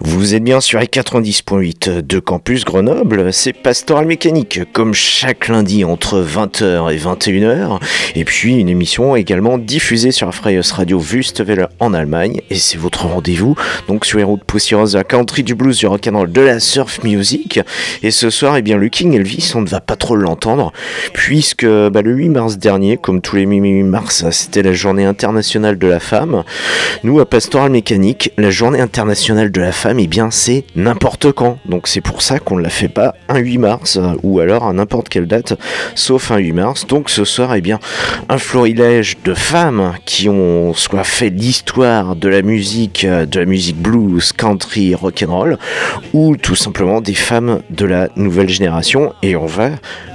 Vous êtes bien sur les 90.8 de Campus Grenoble, c'est Pastoral Mécanique, comme chaque lundi entre 20h et 21h, et puis une émission également diffusée sur la Freies Radio Wüstewelle en Allemagne, et c'est votre rendez-vous, donc sur les routes poussiéreuses de la country, du blues, du rock'n'roll, de la surf music, et ce soir, eh bien, le King Elvis, on ne va pas trop l'entendre, puisque bah, le 8 mars dernier, comme tous les 8 mars, c'était la journée internationale de la femme, nous, à Pastoral Mécanique, la journée internationale de la femme, eh bien c'est n'importe quand. Donc c'est pour ça qu'on ne la fait pas un 8 mars ou alors à n'importe quelle date, sauf un 8 mars. Donc ce soir, eh bien un florilège de femmes qui ont soit fait l'histoire de la musique, de la musique blues, country, rock'n'roll, ou tout simplement des femmes de la nouvelle génération. Et on va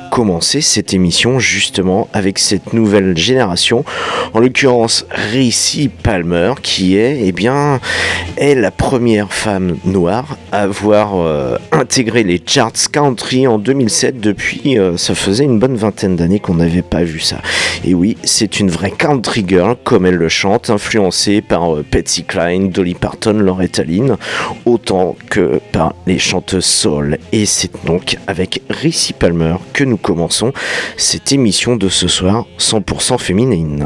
commencer cette émission justement avec cette nouvelle génération, en l'occurrence Ricci Palmer, qui est, eh bien, est la première femme noire à avoir euh, intégré les charts country en 2007. Depuis, euh, ça faisait une bonne vingtaine d'années qu'on n'avait pas vu ça. Et oui, c'est une vraie country girl, comme elle le chante, influencée par euh, Patsy Cline, Dolly Parton, Loretta Lynn, autant que par les chanteuses soul. Et c'est donc avec Ricci Palmer que nous commençons cette émission de ce soir 100% féminine.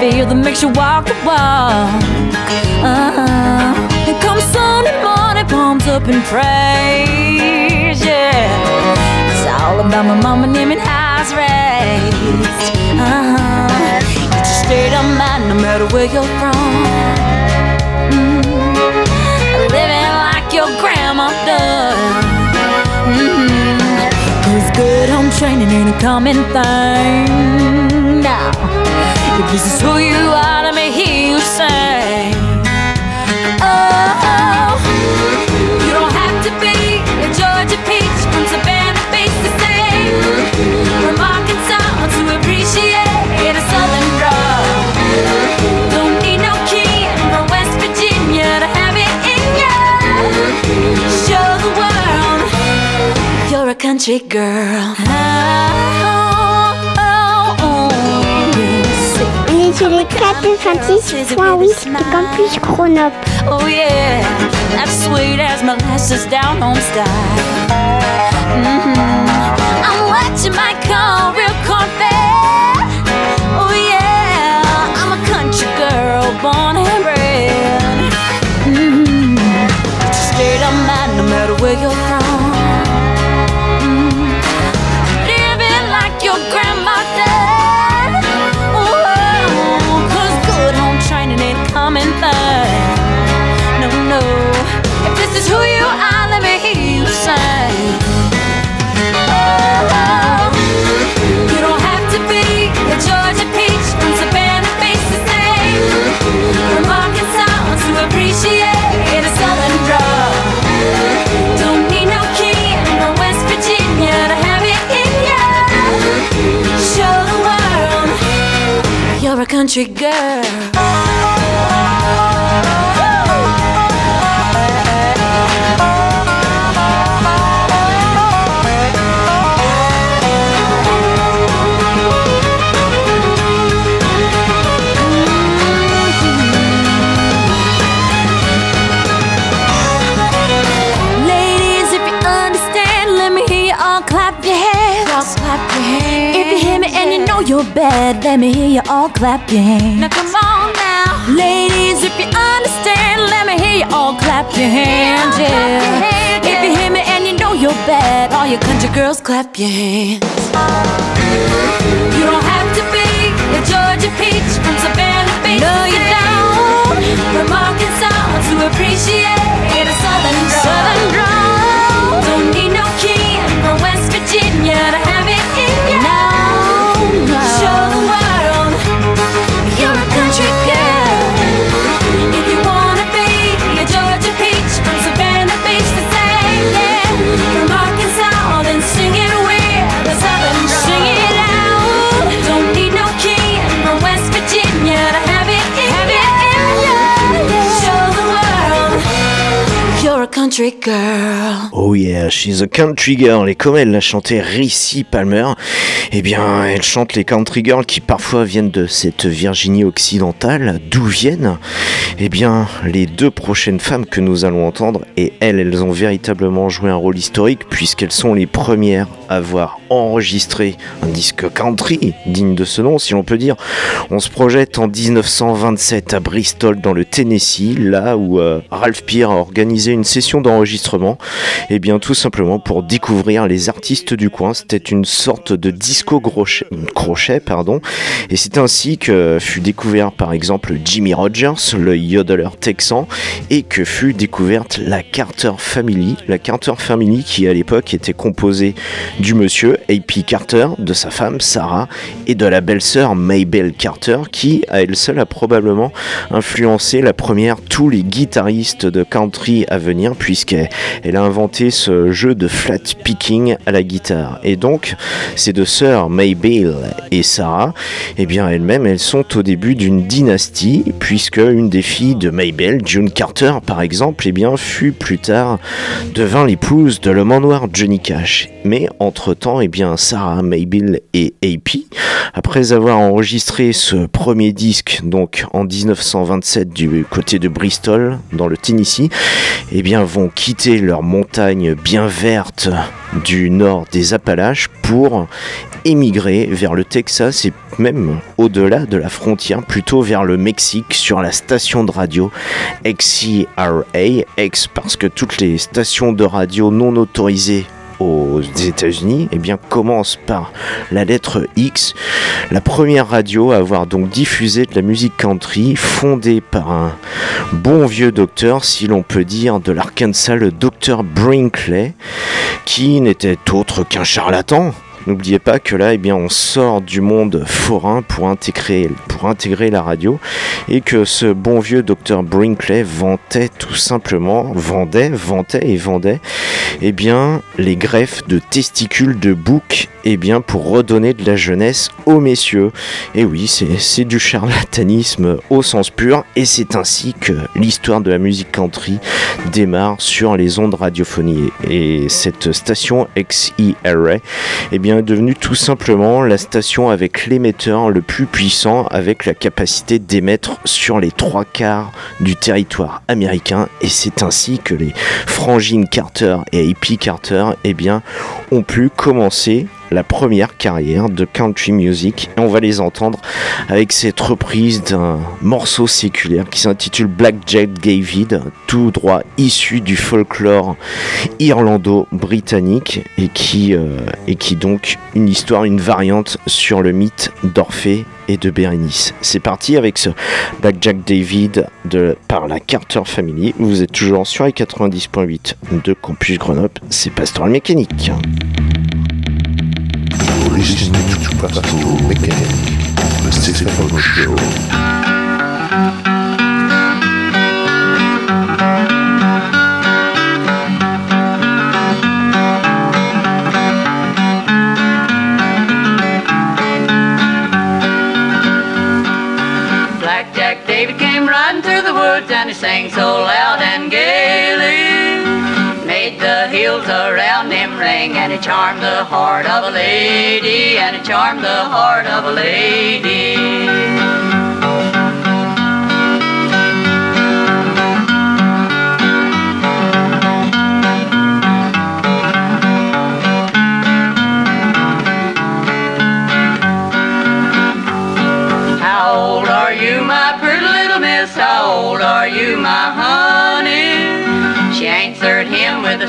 Feel that makes you walk the walk. Up and praise, yeah. It's all about my mama naming house raised. Uh-huh. It's a state of mind no matter where you're from. Mm-hmm. Living like your grandma does. Mm-hmm. Cause good home training ain't a common thing. Now, if this is who you are, country girl. On est sur les 426.8 de Campus Grenoble. Oh yeah, that's sweet as molasses down home style. Mm-hmm. Country girl. All clap your hands. Now come on now. Ladies, if you understand, let me hear you all clap your hands. Yeah. If you hear me and you know you're bad, all you country girls clap your hands. You don't have to be a Georgia peach from Savannah Beach. No, you don't. From Arkansas to appreciate a southern drawl. Southern drawl. Don't need no king from West Virginia country girl. Oh yeah, she's a country girl. Et comme elle l'a chanté Ricci Palmer, eh bien, elle chante les country girls qui parfois viennent de cette Virginie occidentale. D'où viennent? Eh bien, les deux prochaines femmes que nous allons entendre, et elles, elles ont véritablement joué un rôle historique puisqu'elles sont les premières avoir enregistré un disque country digne de ce nom, si l'on peut dire. On se projette en 1927 à Bristol, dans le Tennessee, là où euh, Ralph Peer a organisé une session d'enregistrement, et bien tout simplement pour découvrir les artistes du coin. C'était une sorte de disco crochet, crochet pardon, et c'est ainsi que fut découvert par exemple Jimmy Rogers, le yodeler texan, et que fut découverte la Carter Family, la Carter Family qui à l'époque était composée du monsieur A.P. Carter, de sa femme Sarah et de la belle-sœur Maybelle Carter qui à elle seule a probablement influencé la première tous les guitaristes de country à venir puisqu'elle elle a inventé ce jeu de flat picking à la guitare et donc ces deux sœurs Maybelle et Sarah eh bien elles-mêmes elles sont au début d'une dynastie puisque une des filles de Maybelle June Carter par exemple eh bien fut plus tard devint l'épouse de l'homme en noir Johnny Cash mais entre-temps, eh Sarah, Maybelle et AP, après avoir enregistré ce premier disque, donc en 1927 du côté de Bristol, dans le Tennessee, eh bien, vont quitter leur montagne bien verte du nord des Appalaches pour émigrer vers le Texas et même au-delà de la frontière, plutôt vers le Mexique sur la station de radio XCRA, X parce que toutes les stations de radio non autorisées aux États-Unis, eh commence par la lettre X, la première radio à avoir donc diffusé de la musique country, fondée par un bon vieux docteur, si l'on peut dire, de l'Arkansas, le docteur Brinkley, qui n'était autre qu'un charlatan. N'oubliez pas que là, eh bien, on sort du monde forain pour intégrer, la radio et que ce bon vieux docteur Brinkley vantait tout simplement, vendait, vantait et vendait, eh bien, les greffes de testicules de bouc, eh bien, pour redonner de la jeunesse aux messieurs. Et oui, c'est c'est du charlatanisme au sens pur et c'est ainsi que l'histoire de la musique country démarre sur les ondes radiophoniques. Et cette station XERA, eh bien, est devenue tout simplement la station avec l'émetteur le plus puissant, avec la capacité d'émettre sur les trois quarts du territoire américain. Et c'est ainsi que les frangines Carter et AP Carter, eh bien, ont pu commencer la première carrière de country music et on va les entendre avec cette reprise d'un morceau séculaire qui s'intitule Black Jack David, tout droit issu du folklore irlando-britannique et qui euh, et qui donc une histoire, une variante sur le mythe d'Orphée et de Bérénice. C'est parti avec ce Black Jack David de, par la Carter Family. Vous êtes toujours sur les 90.8 de Campus Grenoble, c'est Pastoral Mécanique. Listening to the Show. David came riding through the woods and he sang so loud and gaily. Made the hills around him ring and he charmed the heart of a lady and he charmed the heart of a lady.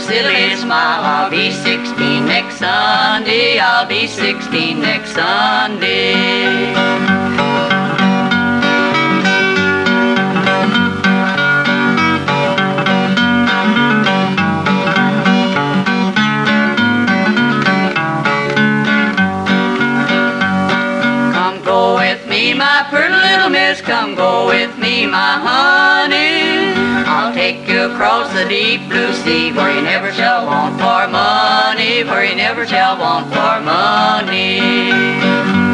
Silly smile. I'll be 16 next Sunday. I'll be 16 next Sunday. Across the deep blue sea where you never shall want for money, where you never shall want for money.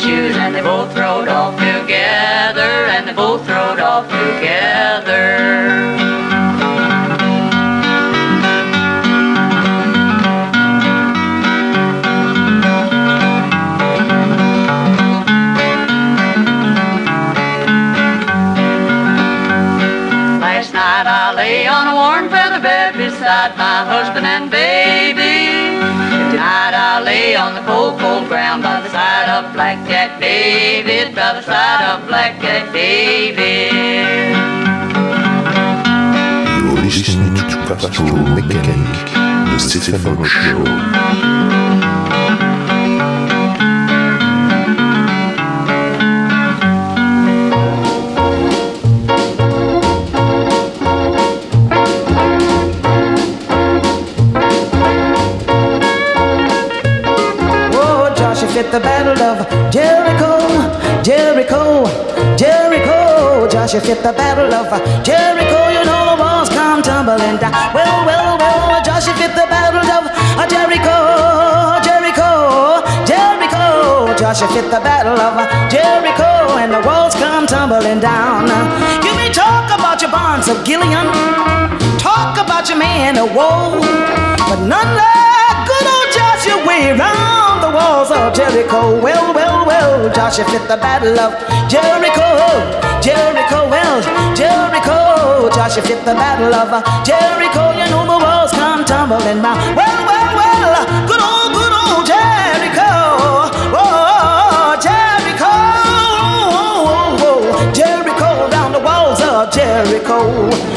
Shoes and they both rode off together, and they both rode off together. Last night I lay on a warm feather bed beside my husband and baby. Lay on the cold, cold ground by the side of Black Jack David, by the side of Black Jack David. You're listening to Pastoral Mechanic, the Stephen Show. Jericho, Jericho, Jericho. Joshua fit the battle of uh, Jericho. You know the walls come tumbling down. Well, well, well, Joshua fit the battle of uh, Jericho, Jericho, Jericho. Joshua fit the battle of uh, Jericho, and the walls come tumbling down. You may talk about your bonds of Gileon, talk about your man of woe, but none old Joshua way round the walls of Jericho. Well, well, well, Joshua fit the battle of Jericho. Jericho, well, Jericho. Joshua fit the battle of Jericho. You know the walls come tumbling down. Well, well, well, good old, good old Jericho. Oh, Jericho. Oh, oh, oh, oh, oh Jericho, round the walls of Jericho.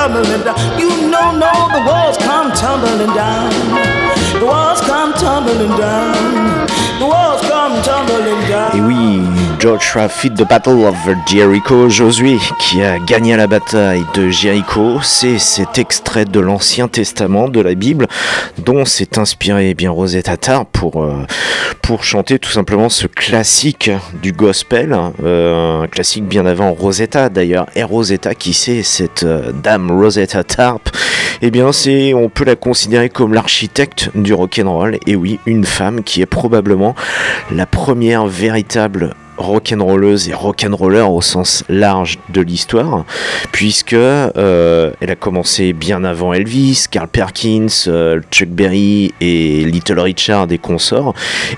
Tumbling down. You know, no, the walls come tumbling down. The walls come tumbling down. The walls come tumbling down. Et oui, Joshua fit the Battle of Jericho, Josué qui a gagné la bataille de Jéricho, c'est cet extrait de l'Ancien Testament de la Bible dont s'est inspiré eh bien Rosetta Tarr pour, euh, pour chanter tout simplement ce classique du gospel, euh, un classique bien avant Rosetta d'ailleurs, et Rosetta qui c'est cette euh, dame Rosetta Tarp, eh bien c'est, on peut la considérer comme l'architecte du rock'n'roll, et oui, une femme qui est probablement la première véritable rock'n'rolleuse et rock'n'roller au sens large de l'histoire, puisque euh, elle a commencé bien avant Elvis, Carl Perkins, euh, Chuck Berry et Little Richard et consorts,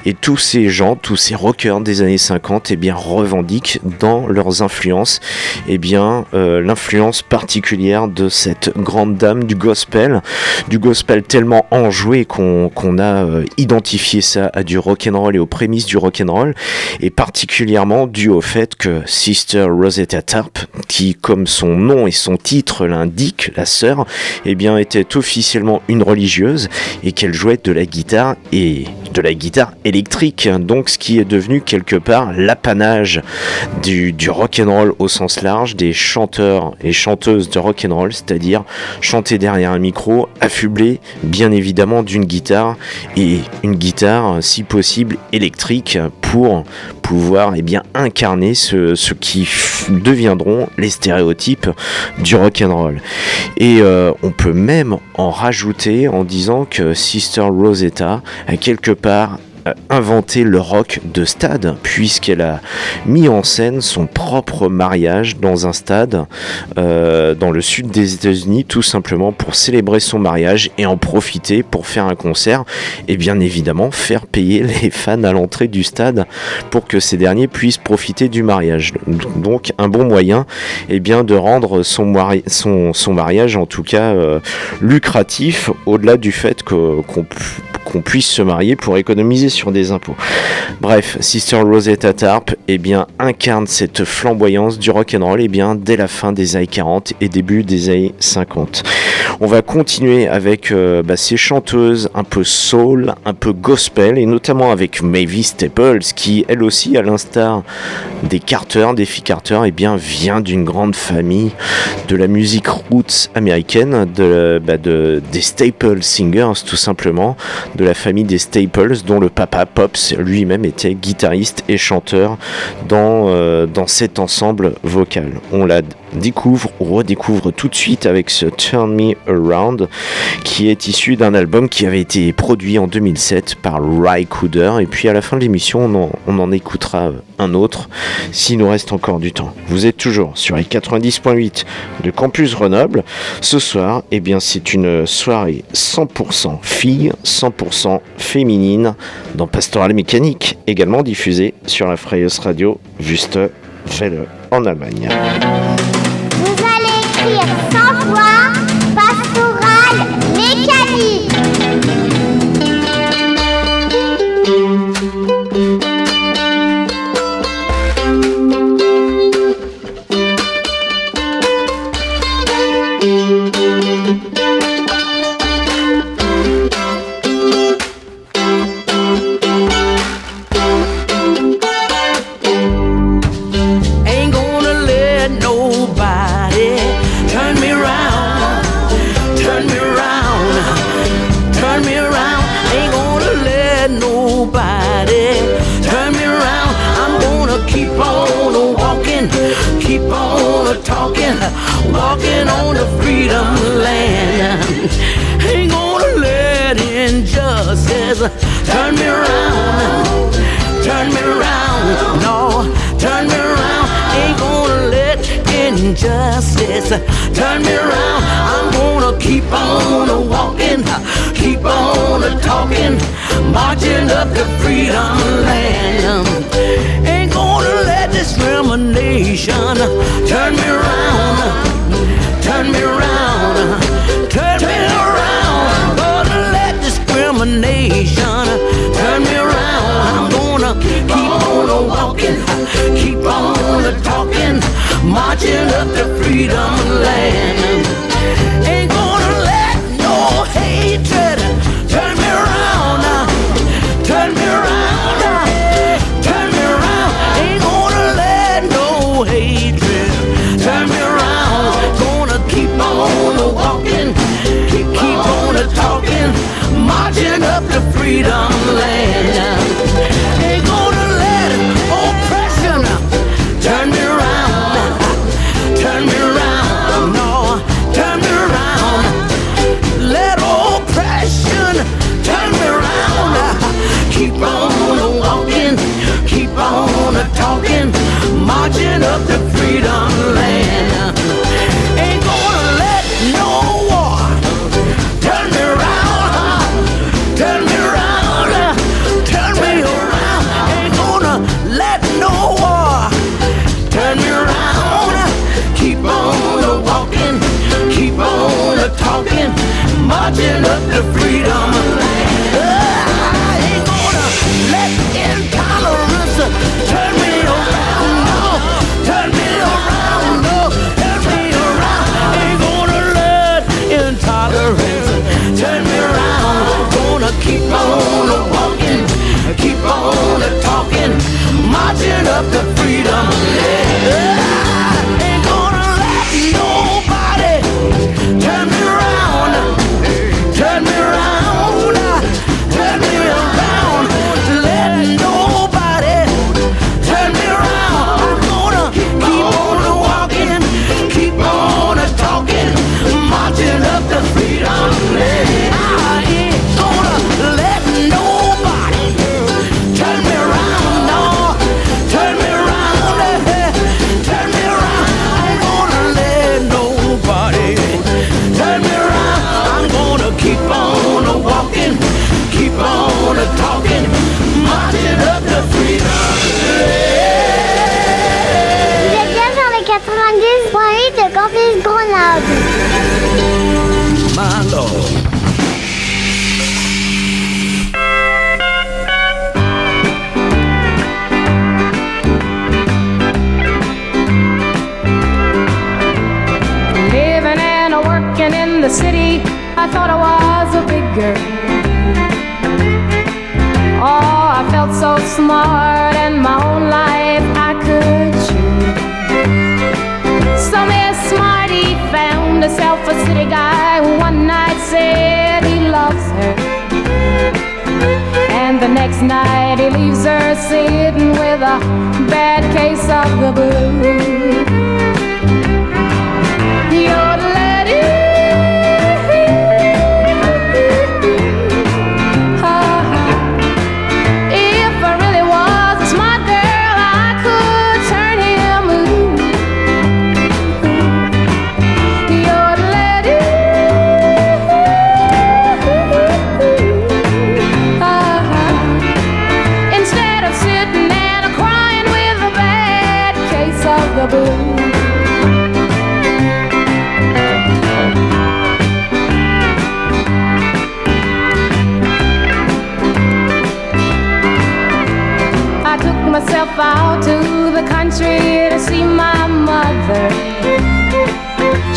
et tous ces gens, tous ces rockers des années 50, eh bien revendiquent dans leurs influences, eh bien euh, l'influence particulière de cette grande dame du gospel, du gospel tellement enjoué qu'on a identifié ça à du rock'n'roll et aux prémices du rock'n'roll, et particulièrement dû au fait que Sister Rosetta Tarp, qui comme son nom et son titre l'indiquent, la sœur, eh bien était officiellement une religieuse et qu'elle jouait de la guitare et de la guitare électrique, donc ce qui est devenu quelque part l'apanage du, du rock'n'roll au sens large, des chanteurs et chanteuses de rock'n'roll, c'est-à-dire chanter derrière un micro, affublé bien évidemment d'une guitare et une guitare si possible électrique pour pouvoir eh bien incarner ce, qui deviendront les stéréotypes du rock'n'roll. Et euh, on peut même en rajouter en disant que Sister Rosetta a quelque part inventé le rock de stade puisqu'elle a mis en scène son propre mariage dans un stade euh, dans le sud des États-Unis tout simplement pour célébrer son mariage et en profiter pour faire un concert et bien évidemment faire payer les fans à l'entrée du stade pour que ces derniers puissent profiter du mariage. Donc un bon moyen eh bien, de rendre son, mari- son, son mariage en tout cas euh, lucratif au-delà du fait qu'on pu- qu'on puisse se marier pour économiser sur des impôts. Bref, Sister Rosetta Tarp eh bien, incarne cette flamboyance du rock'n'roll eh bien, dès la fin des années 40 et début des années 50. On va continuer avec euh, bah, ces chanteuses un peu soul, un peu gospel, et notamment avec Mavis Staples, qui elle aussi, à l'instar des Carter, des filles Carter, eh bien, vient d'une grande famille de la musique roots américaine, bah, de- des Staple Singers tout simplement, la famille des Staples, dont le papa Pops lui-même était guitariste et chanteur dans, euh, dans cet ensemble vocal. On la découvre ou redécouvre tout de suite avec ce Turn Me Around qui est issu d'un album qui avait été produit en 2007 par Ry Cooder et puis à la fin de l'émission on en, écoutera un autre s'il nous reste encore du temps. Vous êtes toujours sur les 90.8 de Campus Grenoble. Ce soir, eh bien c'est une soirée 100% filles, 100% féminine dans Pastoral Mécanique, également diffusée sur la Freies Radio Welle en Allemagne. Vous allez écrire walking on the freedom land. Ain't gonna let injustice turn me around, turn me around. No, turn me around. Ain't gonna let injustice turn me around. I'm gonna keep on walking, keep on talking, marching up the freedom land. Ain't gonna let discrimination turn me around, me around, turn me around. Let discrimination turn me around. I'm gonna keep on walking, keep on talking, marching up the freedom land. marching, up to freedom land. Filipino I thought I was a big girl. Oh, I felt so smart, and my own life I could choose. Some is smarty found himself a city guy who one night said he loves her. And the next night he leaves her sitting with a bad case of the blues.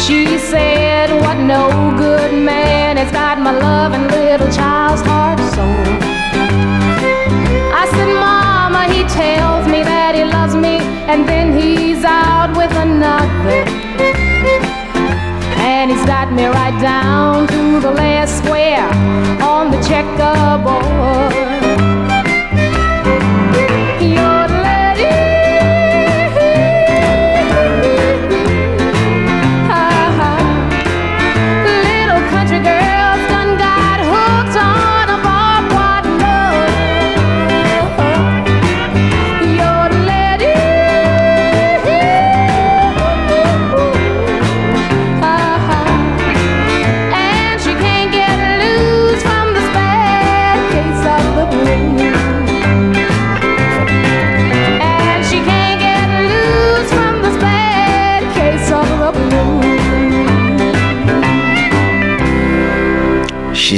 She said, What no good man has got my loving little child's heart soul. I said, Mama, he tells me that he loves me, and then he's out with another. And he's got me right down to the last square on the checkerboard.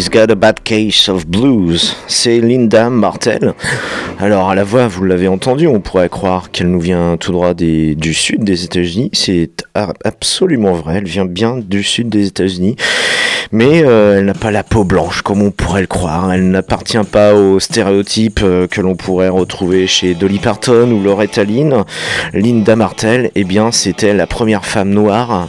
Got a Bad Case of Blues, c'est Linda Martel. Alors à la voix, vous l'avez entendu, on pourrait croire qu'elle nous vient tout droit du sud des États-Unis. C'est absolument vrai, elle vient bien du sud des États-Unis. Mais euh, elle n'a pas la peau blanche comme on pourrait le croire. Elle n'appartient pas aux stéréotypes euh, que l'on pourrait retrouver chez Dolly Parton ou Loretta Lynn. Linda Martel, eh bien, c'était la première femme noire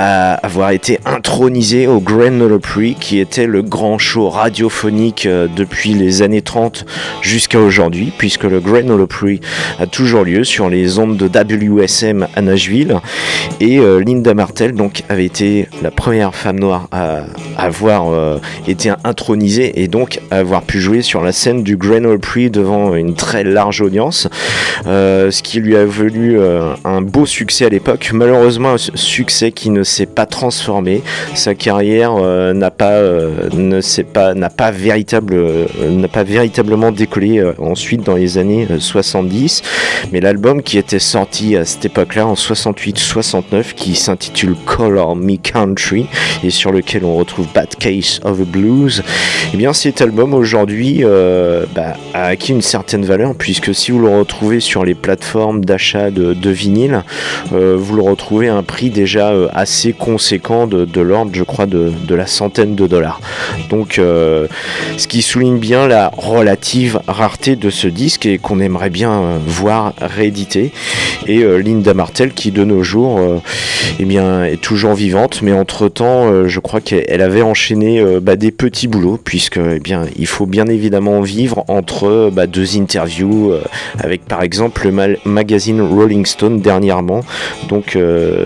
avoir été intronisée au Grand Opry, qui était le grand show radiophonique euh, depuis les années 30 jusqu'à aujourd'hui, puisque le Grand Opry a toujours lieu sur les ondes de WSM à Nashville. Et euh, Linda Martel donc avait été la première femme noire à avoir euh, été intronisée et donc à avoir pu jouer sur la scène du Grand Opry devant une très large audience, ce qui lui a valu un beau succès à l'époque. Malheureusement, un su- succès qui ne s'est pas transformé. Sa carrière euh, n'a pas, euh, ne s'est pas, n'a pas véritable, euh, n'a pas véritablement décollé ensuite dans les années euh, 70. Mais l'album qui était sorti à cette époque-là en 68-69, qui s'intitule Color Me Country et sur lequel on retrouve Bad Case of the Blues, eh bien cet album aujourd'hui bah, a acquis une certaine valeur puisque si vous le retrouvez sur les plateformes d'achat de, vinyle, vous le retrouvez à un prix déjà euh, assez conséquent de, l'ordre, je crois, de, la centaine de dollars. Donc, euh, ce qui souligne bien la relative rareté de ce disque et qu'on aimerait bien euh, voir réédité. Et euh, Linda Martel, qui de nos jours, eh bien, est toujours vivante, mais entre temps, je crois qu'elle avait enchaîné bah, des petits boulots, puisque, eh bien, il faut bien évidemment vivre entre bah, deux interviews avec, par exemple, le magazine Rolling Stone dernièrement, donc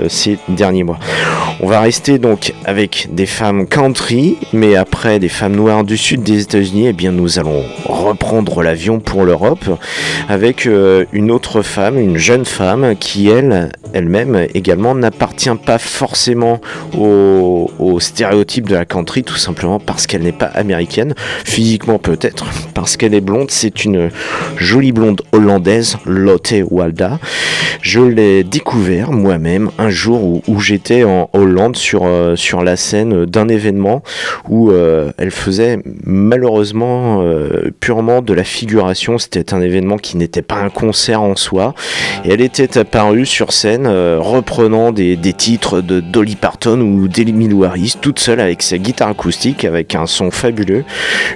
ces derniers mois. On va rester donc avec des femmes country, mais après des femmes noires du sud des États-Unis, eh bien nous allons reprendre l'avion pour l'Europe avec euh, une autre femme, une jeune femme qui elle, elle-même également n'appartient pas forcément au, stéréotype de la country, tout simplement parce qu'elle n'est pas américaine, physiquement peut-être, parce qu'elle est blonde. C'est une jolie blonde hollandaise, Lotte Walda. Je l'ai découvert moi-même un jour où j'étais en Hollande sur, euh, sur la scène d'un événement où euh, elle faisait malheureusement euh, purement de la figuration. C'était un événement qui n'était pas un concert en soi. Et elle était apparue sur scène reprenant des, des titres de Dolly Parton ou d'Emily Harris, toute seule avec sa guitare acoustique, avec un son fabuleux,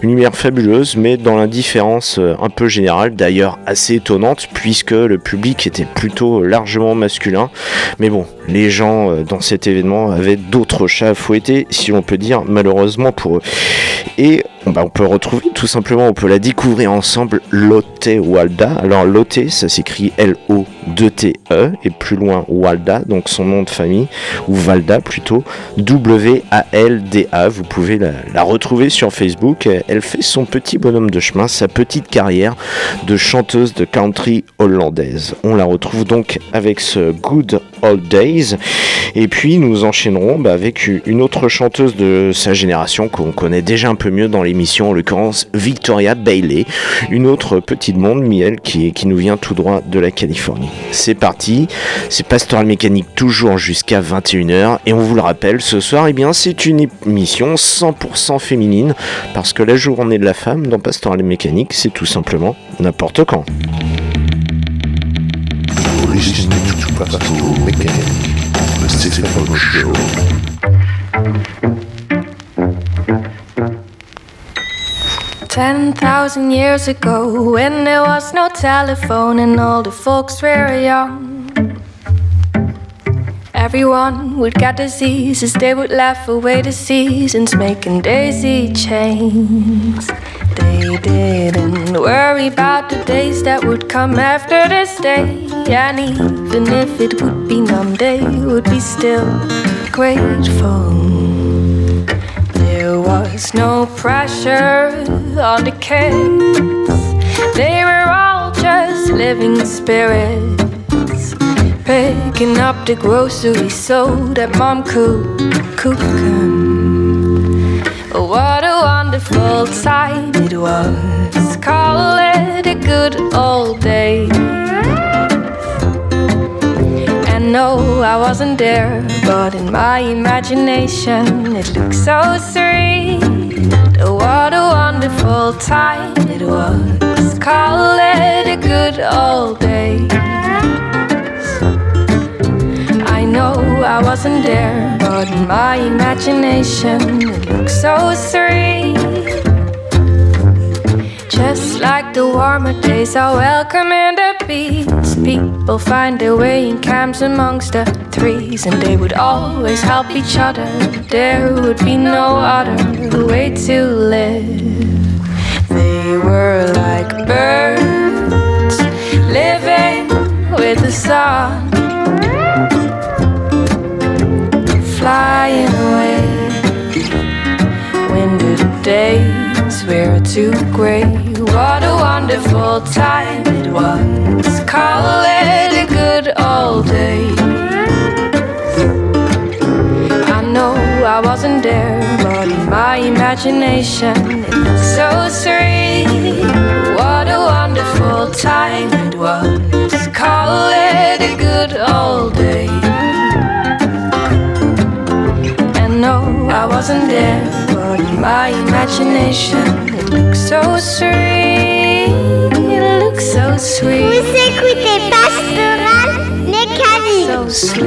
une lumière fabuleuse, mais dans l'indifférence un peu générale, d'ailleurs assez étonnante, puisque le public était plutôt largement masculin. Mais bon, les gens dans événement avaient d'autres chats à fouetter, si on peut dire, malheureusement pour eux. Et bah, on peut retrouver tout simplement, on peut la découvrir ensemble, Lotte Walda. Alors Lotte, ça s'écrit L-O-2-T-E, et plus loin Walda, donc son nom de famille, ou Valda plutôt, W-A-L-D-A. Vous pouvez la, retrouver sur Facebook. Elle fait son petit bonhomme de chemin, sa petite carrière de chanteuse de country hollandaise. On la retrouve donc avec ce Good Old Days. Et puis nous enchaînerons bah, avec une autre chanteuse de sa génération qu'on connaît déjà un peu mieux dans l'émission, en l'occurrence Victoria Bailey, une autre petite monde, miel, qui, nous vient tout droit de la Californie. C'est parti, c'est Pastoral Mécanique toujours jusqu'à 21h et on vous le rappelle, ce soir, eh bien, c'est une émission 100% féminine parce que la journée de la femme dans Pastoral Mécanique, c'est tout simplement n'importe quand. Ten thousand years ago, when there was no telephone and all the folks were young, everyone would get diseases, they would laugh away the seasons, making daisy chains. They didn't worry about the days that would come after this day, and even if it would be numb, they would be still grateful. There was no pressure on the kids. They were all just living spirits. Picking up the groceries so that mom could cook 'em. What a wonderful time it was. Call it a good old day. No, I wasn't there, but in my imagination it looks so sweet. What a wonderful time it was. Call it a good old day. I know I wasn't there, but in my imagination it looks so sweet. Just like the warmer days are welcome in the peace. People find their way in camps amongst the trees, and they would always help each other. There would be no other way to live. They were like birds living with the sun, flying away when the days were too gray what a wonderful time it was. Call it a good old day. I know I wasn't there, but in my imagination, it's so sweet. What a wonderful time it was. Call it a good old day. And no, I wasn't there, but in my imagination, it looks so sweet. It so sweet. Vous écoutez Pastoral Mécanique. So sweet.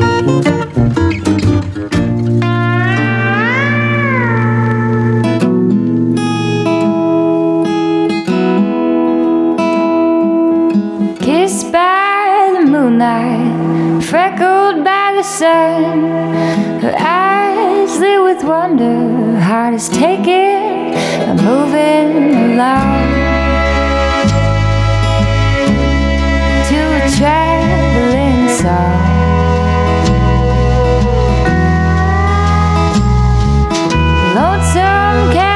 Kissed by the moonlight, freckled by the sun. Her eyes lit with wonder, heart is taken, and moving along. Traveling song. Lonesome catacombs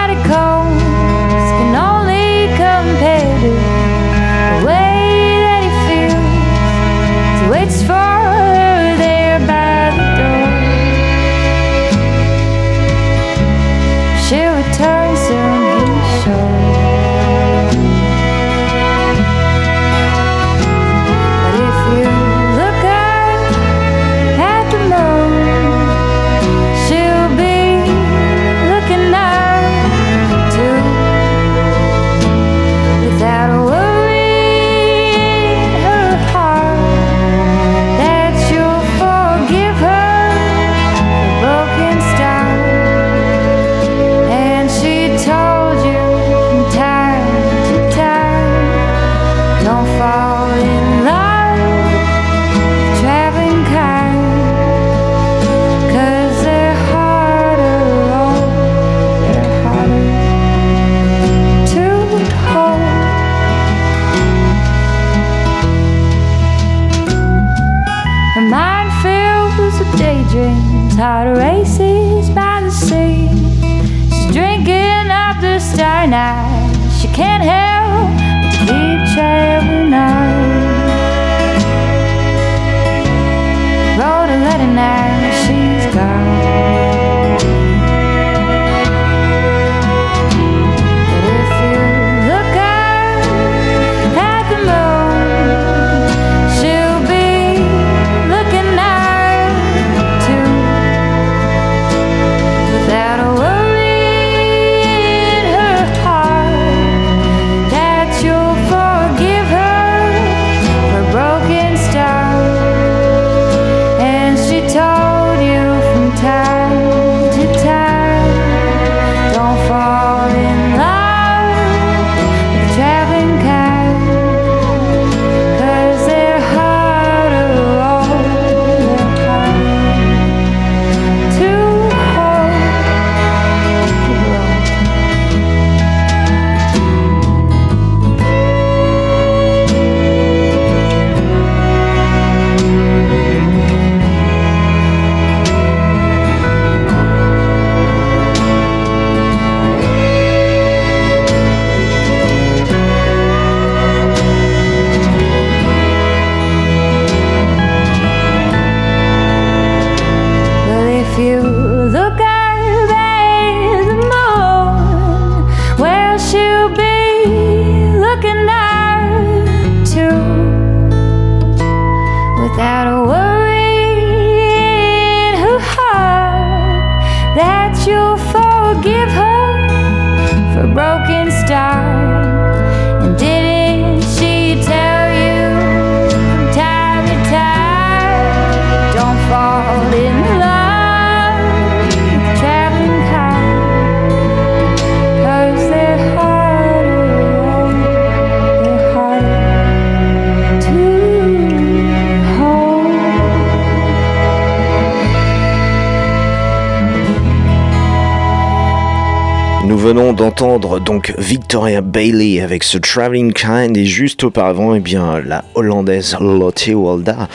donc Victoria Bailey avec ce Traveling Kind et juste auparavant eh bien la hollandaise Lotte Walda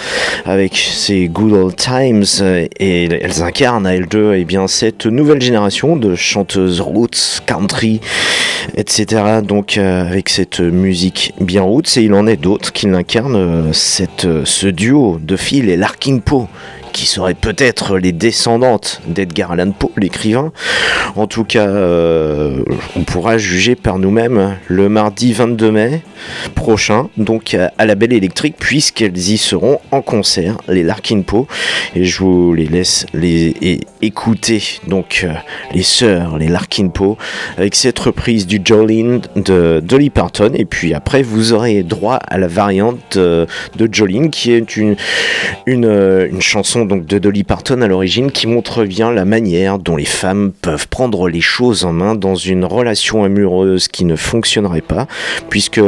avec ses Good Old Times. Et elles incarnent à elles deux eh bien cette nouvelle génération de chanteuses roots, country, etc. Donc euh, avec cette musique bien roots. Et il en est d'autres qui l'incarnent, euh, euh, ce duo de Phil et Larkin Poe qui seraient peut-être les descendantes d'Edgar Allan Poe, l'écrivain. En tout cas, euh, on pourra juger par nous-mêmes le mardi 22 mai prochain, donc à, la Belle Électrique, puisqu'elles y seront en concert, les Larkin Poe. Et je vous les laisse les écouter, donc euh, les sœurs, les Larkin Poe, avec cette reprise du Jolene de Dolly Parton. Et puis après, vous aurez droit à la variante de Jolene, qui est une, une, euh, une chanson donc de Dolly Parton à l'origine, qui montre bien la manière dont les femmes peuvent prendre les choses en main dans une relation amoureuse qui ne fonctionnerait pas, puisque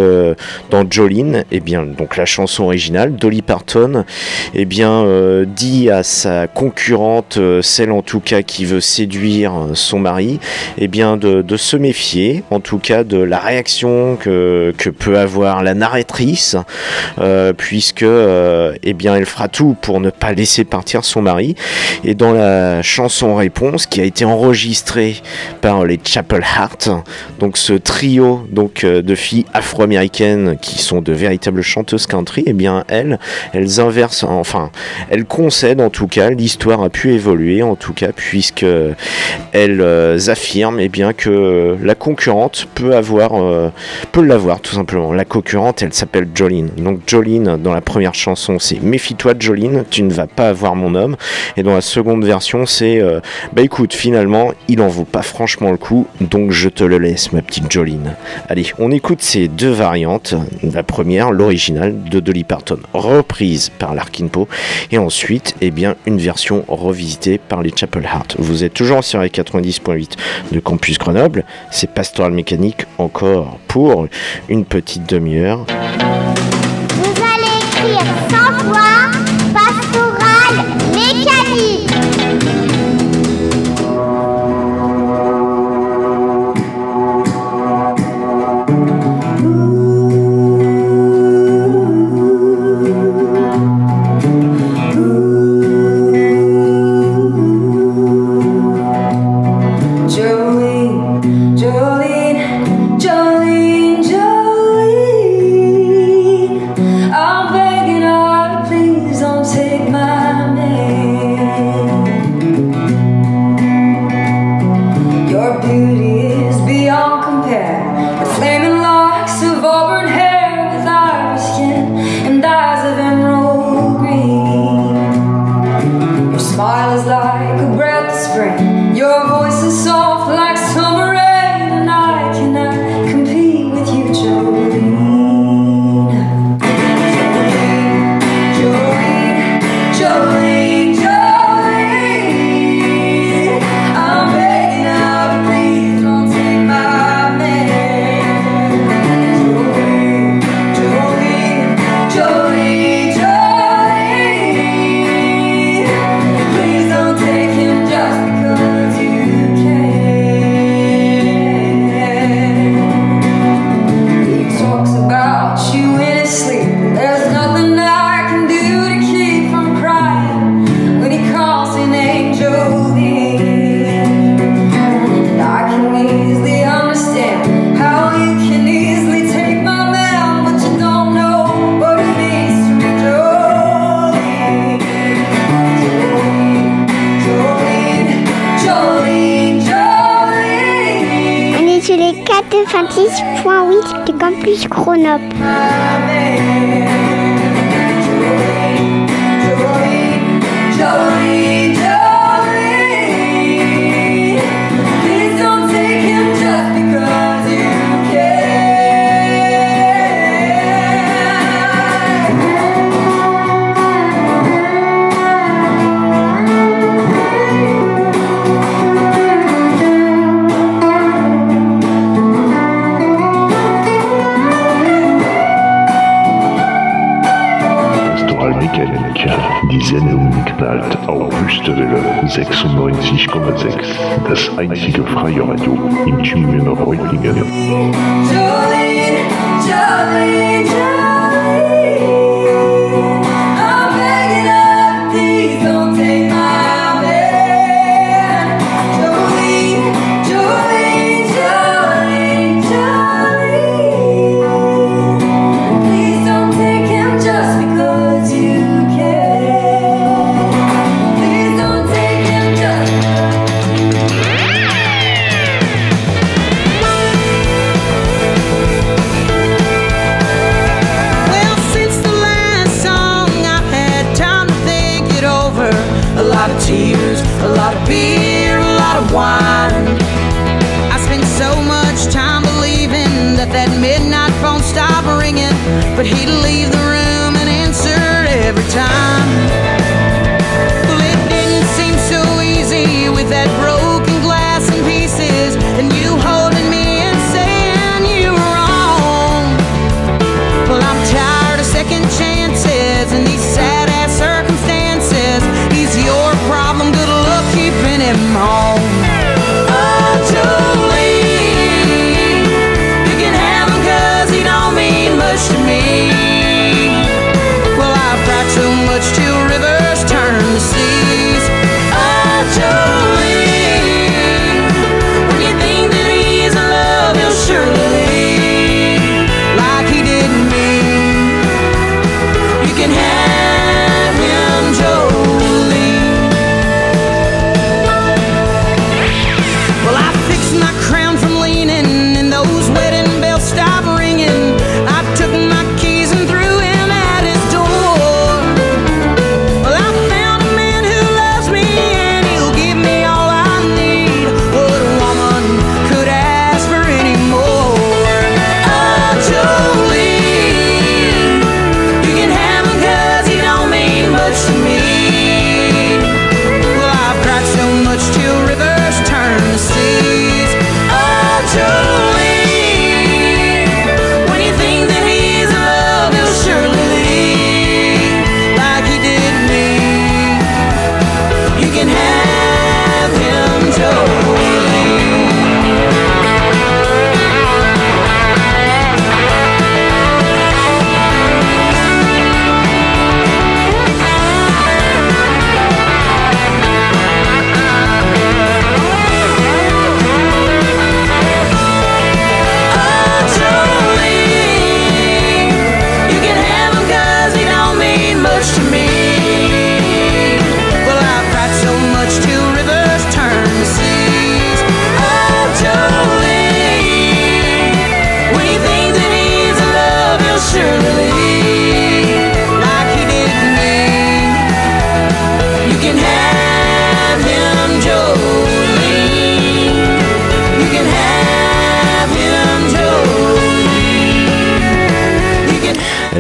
dans Jolene, eh bien, donc la chanson originale, Dolly Parton, eh bien, euh, dit à sa concurrente, euh, celle en tout cas qui veut séduire euh, son mari, eh bien, de, se méfier, en tout cas de la réaction que, que peut avoir la narratrice, euh, puisque, euh, eh bien, elle fera tout pour ne pas laisser partir son mari. Et dans la chanson réponse, qui a été enregistrée par les Chapel Heart, donc ce trio donc euh, de filles afro-américaines qui sont de véritables chanteuses country, eh bien elles, elles inversent, enfin, elles concèdent en tout cas, l'histoire a pu évoluer en tout cas, puisque elles euh, affirment eh bien que la concurrente peut avoir, euh, peut l'avoir tout simplement. La concurrente, elle s'appelle Jolene. Donc Jolene dans la première chanson, c'est méfie-toi Jolene, tu ne vas pas avoir mon homme. Et dans la seconde version, c'est euh, bah écoute, finalement, il en vaut pas franchement le coup, donc je te le laisse, ma petite Jolene. Allez, on écoute ces deux variantes. La première, l'original de Dolly Parton, reprise par Larkin Poe, et ensuite, eh bien, une version revisitée par les Chapel Heart. Vous êtes toujours sur les 90.8 de Campus Grenoble. C'est Pastoral Mécanique encore pour une petite demi-heure. Vous allez écrire 96,6. Das einzige freie Radio im Tübingen Reutlingen. Jolene, Jolene, Jolene. time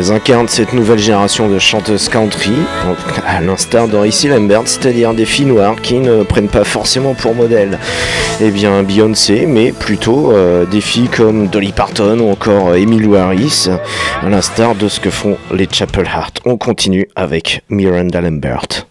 Elles incarnent cette nouvelle génération de chanteuses country, à l'instar d'Orissy Lambert, c'est-à-dire des filles noires qui ne prennent pas forcément pour modèle eh bien, Beyoncé, mais plutôt euh, des filles comme Dolly Parton ou encore Emily Harris, à l'instar de ce que font les Chapel Heart. On continue avec Miranda Lambert.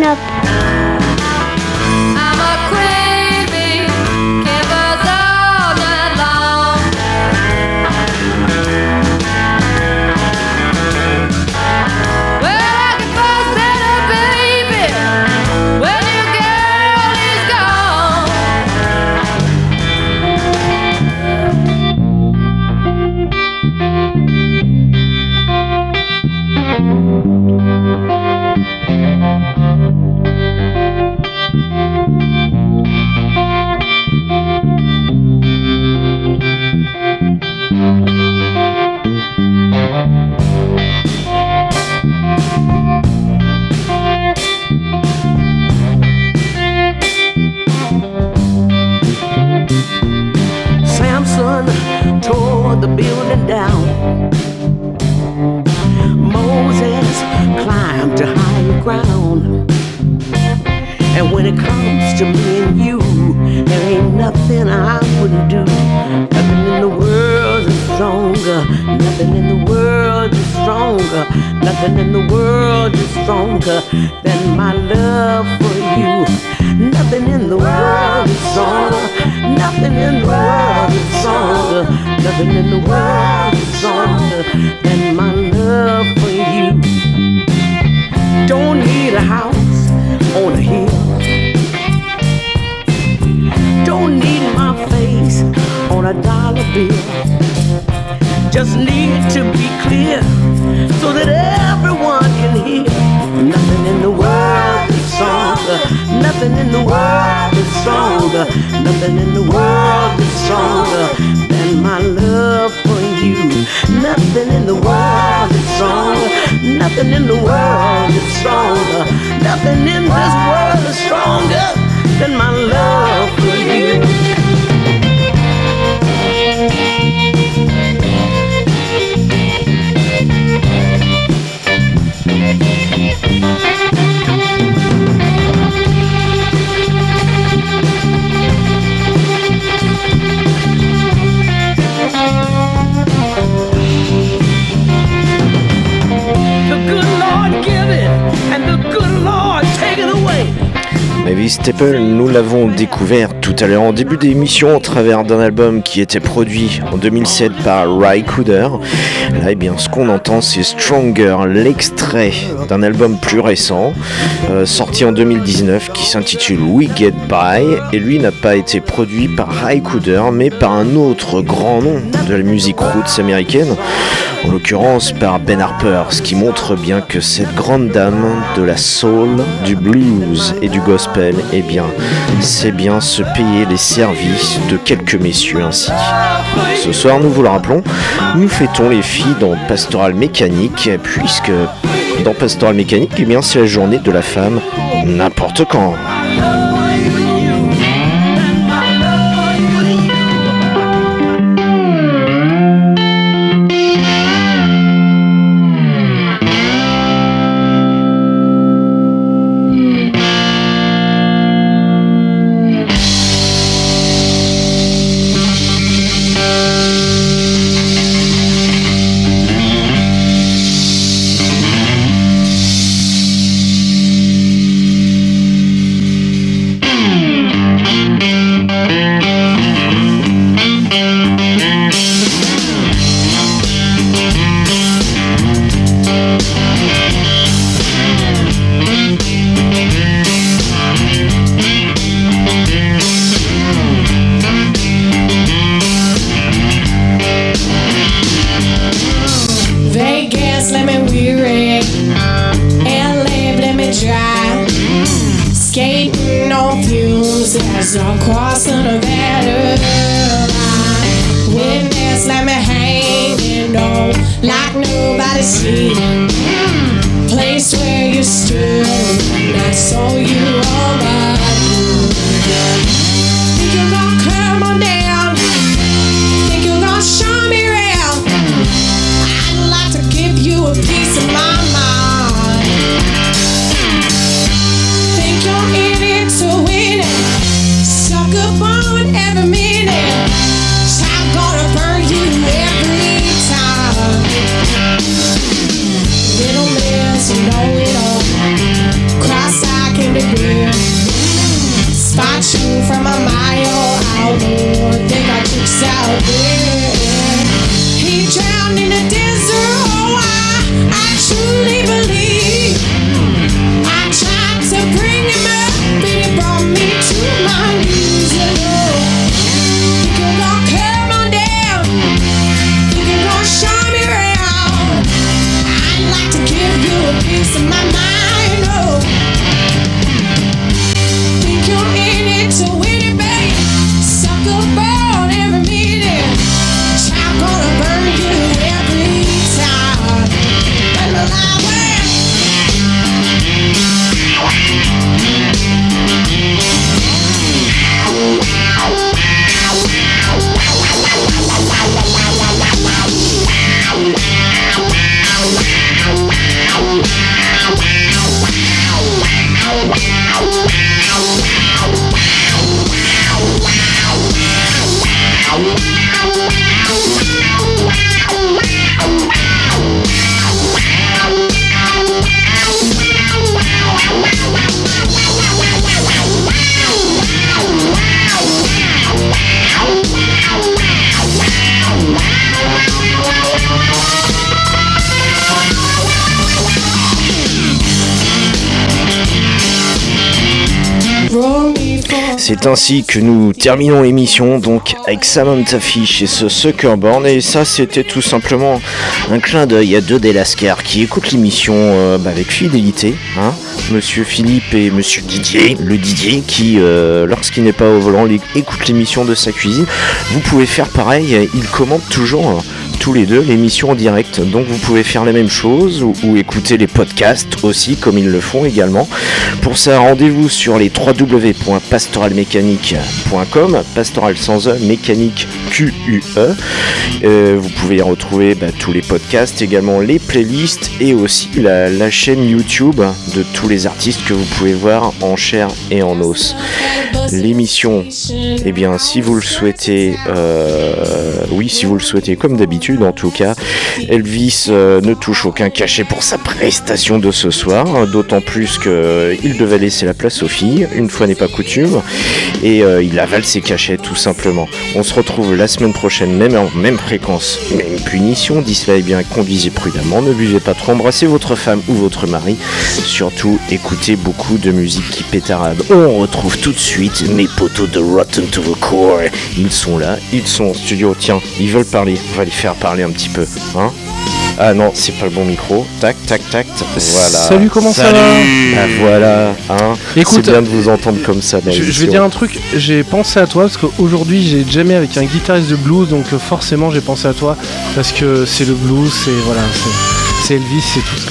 Campus the building down. Moses climbed to higher ground. And when it comes to me and you, there ain't nothing I wouldn't do. Nothing in the world is stronger. Nothing in the world is stronger. Nothing in the world is stronger than my love for you. Nothing in the world is stronger. Nothing in the world is stronger. Nothing in the world is stronger than my love for you. Don't need a house on a hill. Don't need my face on a dollar bill. Just need to be clear so that everyone can hear. Nothing in the world is stronger. Nothing in the world is stronger. Nothing in the world is stronger my love for you. Nothing in the world is stronger. Nothing in the world is stronger. Nothing in this world is stronger than my love for you. Staple, nous l'avons découvert tout à l'heure en début d'émission au travers d'un album qui était produit en 2007 par Ry Cooder. Là, eh bien, ce qu'on entend, c'est Stronger, l'extrait d'un album plus récent, euh, sorti en 2019, qui s'intitule We Get By. Et lui n'a pas été produit par Ry Cooder, mais par un autre grand nom de la musique roots américaine, en l'occurrence par Ben Harper, ce qui montre bien que cette grande dame de la soul, du blues et du gospel, eh bien, c'est bien se payer les services de quelques messieurs ainsi. Ce soir, nous vous le rappelons, nous fêtons les filles dans Pastoral Mécanique, puisque dans Pastoral Mécanique, eh bien, c'est la journée de la femme n'importe quand. C'est ainsi que nous terminons l'émission donc avec Samantha Fish et ce Suckerborn. Et ça c'était tout simplement un clin d'œil à deux des Lascars qui écoutent l'émission euh, bah, avec fidélité, hein, Monsieur Philippe et Monsieur Didier, le Didier qui euh, lorsqu'il n'est pas au volant écoute l'émission de sa cuisine. Vous pouvez faire pareil, il commente toujours euh, tous les deux l'émission en direct, donc vous pouvez faire la même chose ou, ou écouter les podcasts aussi comme ils le font également. Pour ça rendez-vous sur les www.pastoralmécanique.com, pastoral sans e, mécanique Q-U-E. Euh, vous pouvez y retrouver bah, tous les podcasts, également les playlists et aussi la, la chaîne YouTube de tous les artistes que vous pouvez voir en chair et en os. L'émission, eh bien, si vous le souhaitez, euh, oui, si vous le souhaitez, comme d'habitude, En tout cas. Elvis euh, ne touche aucun cachet pour sa prestation de ce soir, hein, d'autant plus qu'il devait laisser la place aux filles, une fois n'est pas coutume, et euh, il avale ses cachets tout simplement. On se retrouve la semaine prochaine, même en même fréquence, même punition. D'ici là, eh bien, conduisez prudemment, ne buvez pas trop, embrassez votre femme ou votre mari. Surtout, écoutez beaucoup de musique qui pétarade. On retrouve tout de suite mes potos de Rotten to the Core. Ils sont là, ils sont en studio. Tiens, ils veulent parler. On va les faire parler un petit peu, hein ah non, c'est pas le bon micro. Tac, tac, tac. Voilà. Salut, comment ça va Ah voilà, hein. Écoute, c'est bien de vous entendre comme ça. dans Je, je vais dire un truc, j'ai pensé à toi parce qu'aujourd'hui j'ai jamais avec un guitariste de blues, donc euh, forcément j'ai pensé à toi parce que c'est le blues, c'est voilà, c'est- Elvis, c'est tout ça.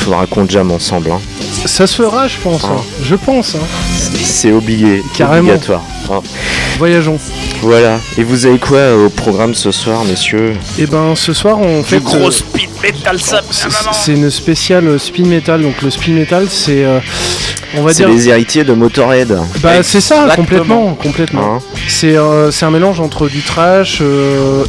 Faudra qu'on jamme ensemble. Hein. Ça se fera, je pense. hein. Je pense. hein. C'est obligé, Carrément. obligatoire. Voyageons. Voilà. Et vous avez quoi euh, au programme ce soir, messieurs? Et ben ce soir on fait gros speed metal ça. C'est une spéciale euh, speed metal, donc le speed metal c'est euh, on va C'est dire. les héritiers de Motorhead. Bah c'est ça, Exactement. complètement, complètement. Hein C'est euh, c'est un mélange entre du trash, euh,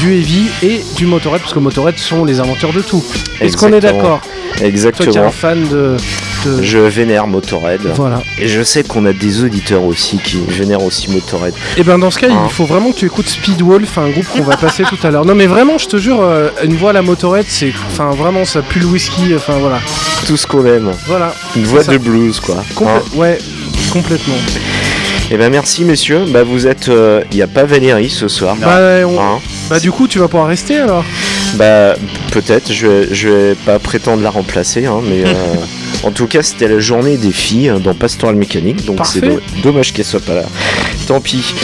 du heavy et du Motorhead, parce que Motorhead sont les inventeurs de tout. Est-ce qu'on est Exactement. d'accord? Toi qui es Exactement. un fan de... de- Je vénère Motorhead. Voilà. Et je sais qu'on a des auditeurs aussi qui vénèrent aussi Motorhead. Et ben dans ce cas, Hein. il faut vraiment que tu écoutes Speedwolf, un groupe qu'on va passer tout à l'heure. Non mais vraiment, je te jure, euh, une voix à la Motorhead, c'est... Enfin vraiment, ça pue le whisky, enfin voilà. Tout ce qu'on aime. Voilà. Une voix ça. de blues, quoi. Hein Ouais, complètement. Eh ben merci messieurs. Bah vous êtes. Il n'y a pas Valérie ce soir. Bah, on- Hein bah du coup, tu vas pouvoir rester alors Bah peut-être, je vais, je vais pas prétendre la remplacer, hein, mais euh, en tout cas c'était la journée des filles hein, dans Pastoral Mécanique, donc c'est dommage qu'elle soit pas là. Tant pis.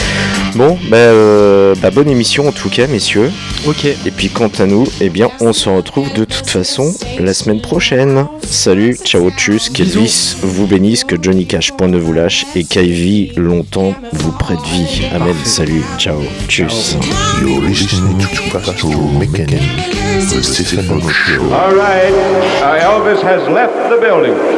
Bon, bah, euh, bah, bonne émission en tout cas messieurs. Ok. Et puis quant à nous, eh bien on se retrouve de toute façon la semaine prochaine. Salut, ciao, tchuss, qu'Elvis vous bénisse, que Johnny Cash point ne vous lâche et qu'Ivy longtemps vous prête vie. Amen, salut, ciao, tchuss. You're listening to Pastoral Mechanic, the Stephen Rock Show. All right, uh, Elvis has left the building.